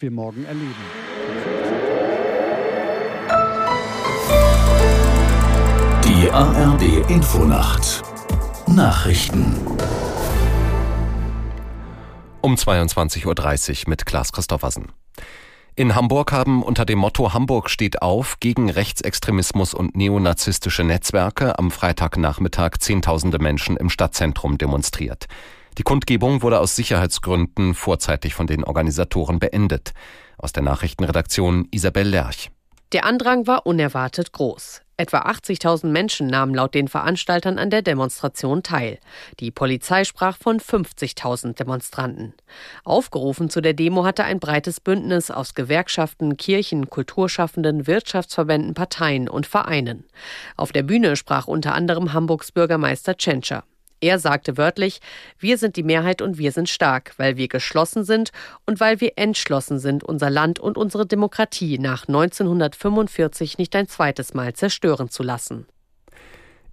wir morgen erleben. Die ARD Infonacht Nachrichten um 22.30 Uhr mit Klaas Christoffersen. In Hamburg haben unter dem Motto Hamburg steht auf gegen Rechtsextremismus und neonazistische Netzwerke am Freitagnachmittag Zehntausende Menschen im Stadtzentrum demonstriert. Die Kundgebung wurde aus Sicherheitsgründen vorzeitig von den Organisatoren beendet. Aus der Nachrichtenredaktion Isabel Lerch. Der Andrang war unerwartet groß. Etwa 80.000 Menschen nahmen laut den Veranstaltern an der Demonstration teil. Die Polizei sprach von 50.000 Demonstranten. Aufgerufen zu der Demo hatte ein breites Bündnis aus Gewerkschaften, Kirchen, Kulturschaffenden, Wirtschaftsverbänden, Parteien und Vereinen. Auf der Bühne sprach unter anderem Hamburgs Bürgermeister Tschentscher. Er sagte wörtlich, wir sind die Mehrheit und wir sind stark, weil wir geschlossen sind und weil wir entschlossen sind, unser Land und unsere Demokratie nach 1945 nicht ein zweites Mal zerstören zu lassen.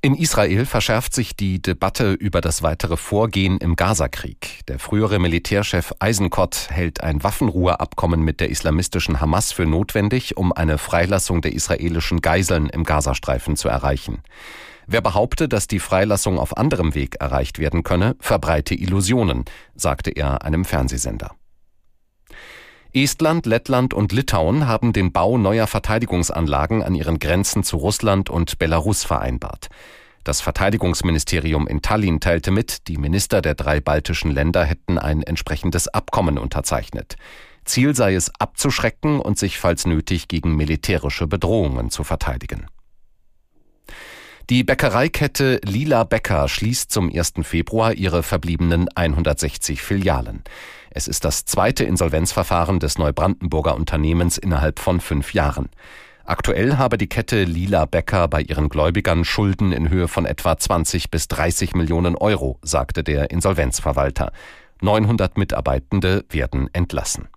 In Israel verschärft sich die Debatte über das weitere Vorgehen im Gazakrieg. Der frühere Militärchef Eisenkott hält ein Waffenruheabkommen mit der islamistischen Hamas für notwendig, um eine Freilassung der israelischen Geiseln im Gazastreifen zu erreichen. Wer behaupte, dass die Freilassung auf anderem Weg erreicht werden könne, verbreite Illusionen, sagte er einem Fernsehsender. Estland, Lettland und Litauen haben den Bau neuer Verteidigungsanlagen an ihren Grenzen zu Russland und Belarus vereinbart. Das Verteidigungsministerium in Tallinn teilte mit, die Minister der drei baltischen Länder hätten ein entsprechendes Abkommen unterzeichnet. Ziel sei es abzuschrecken und sich falls nötig gegen militärische Bedrohungen zu verteidigen. Die Bäckereikette Lila Bäcker schließt zum 1. Februar ihre verbliebenen 160 Filialen. Es ist das zweite Insolvenzverfahren des Neubrandenburger Unternehmens innerhalb von fünf Jahren. Aktuell habe die Kette Lila Bäcker bei ihren Gläubigern Schulden in Höhe von etwa 20 bis 30 Millionen Euro, sagte der Insolvenzverwalter. 900 Mitarbeitende werden entlassen.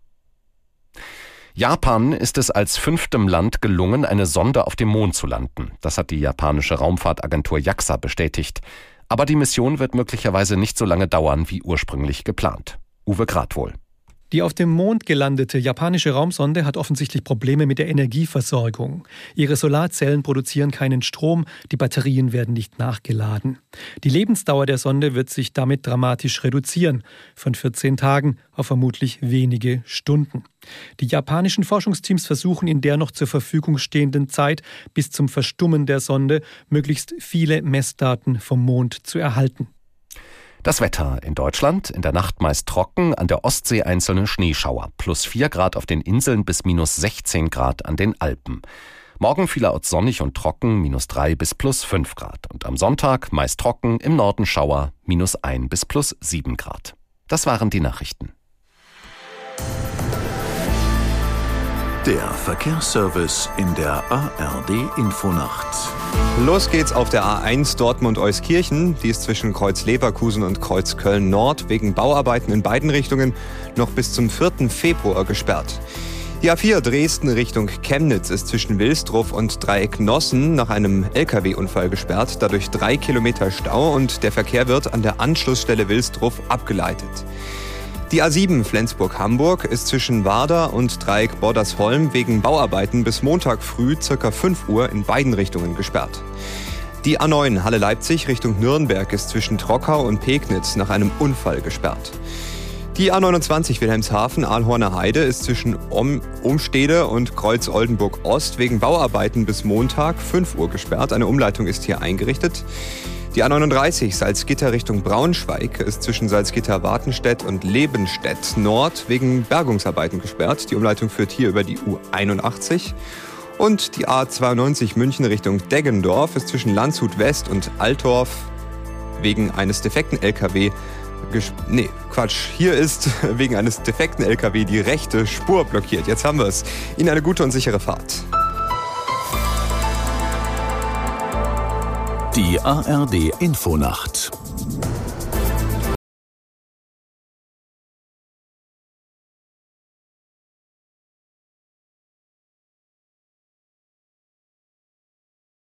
Japan ist es als fünftem Land gelungen, eine Sonde auf dem Mond zu landen. Das hat die japanische Raumfahrtagentur JAXA bestätigt. Aber die Mission wird möglicherweise nicht so lange dauern wie ursprünglich geplant. Uwe Gradwohl. Die auf dem Mond gelandete japanische Raumsonde hat offensichtlich Probleme mit der Energieversorgung. Ihre Solarzellen produzieren keinen Strom, die Batterien werden nicht nachgeladen. Die Lebensdauer der Sonde wird sich damit dramatisch reduzieren, von 14 Tagen auf vermutlich wenige Stunden. Die japanischen Forschungsteams versuchen in der noch zur Verfügung stehenden Zeit bis zum Verstummen der Sonde möglichst viele Messdaten vom Mond zu erhalten. Das Wetter in Deutschland in der Nacht meist trocken, an der Ostsee einzelne Schneeschauer, plus 4 Grad auf den Inseln bis minus 16 Grad an den Alpen. Morgen vielerorts sonnig und trocken, minus 3 bis plus 5 Grad. Und am Sonntag meist trocken, im Norden Schauer, minus 1 bis plus 7 Grad. Das waren die Nachrichten. Der Verkehrsservice in der ARD Infonacht. Los geht's auf der A1 Dortmund-Euskirchen. Die ist zwischen Kreuz Leverkusen und Kreuz Köln-Nord wegen Bauarbeiten in beiden Richtungen noch bis zum 4. Februar gesperrt. Die A4 Dresden Richtung Chemnitz ist zwischen Wilsdruff und Dreieck Nossen nach einem Lkw-Unfall gesperrt. Dadurch drei Kilometer Stau und der Verkehr wird an der Anschlussstelle Wilsdruff abgeleitet. Die A7 Flensburg-Hamburg ist zwischen Warder und Dreieck Bordersholm wegen Bauarbeiten bis Montag früh ca. 5 Uhr in beiden Richtungen gesperrt. Die A9 Halle Leipzig Richtung Nürnberg ist zwischen Trockau und Pegnitz nach einem Unfall gesperrt. Die A29 Wilhelmshaven Aalhorner Heide ist zwischen Umstede und Kreuz Oldenburg Ost wegen Bauarbeiten bis Montag 5 Uhr gesperrt. Eine Umleitung ist hier eingerichtet. Die A39 Salzgitter Richtung Braunschweig ist zwischen Salzgitter-Wartenstedt und Lebenstedt Nord wegen Bergungsarbeiten gesperrt. Die Umleitung führt hier über die U81. Und die A92 München Richtung Deggendorf ist zwischen Landshut West und Altdorf wegen eines defekten LKW Nee, Quatsch. Hier ist wegen eines defekten LKW die rechte Spur blockiert. Jetzt haben wir es. Ihnen eine gute und sichere Fahrt. Die ARD Infonacht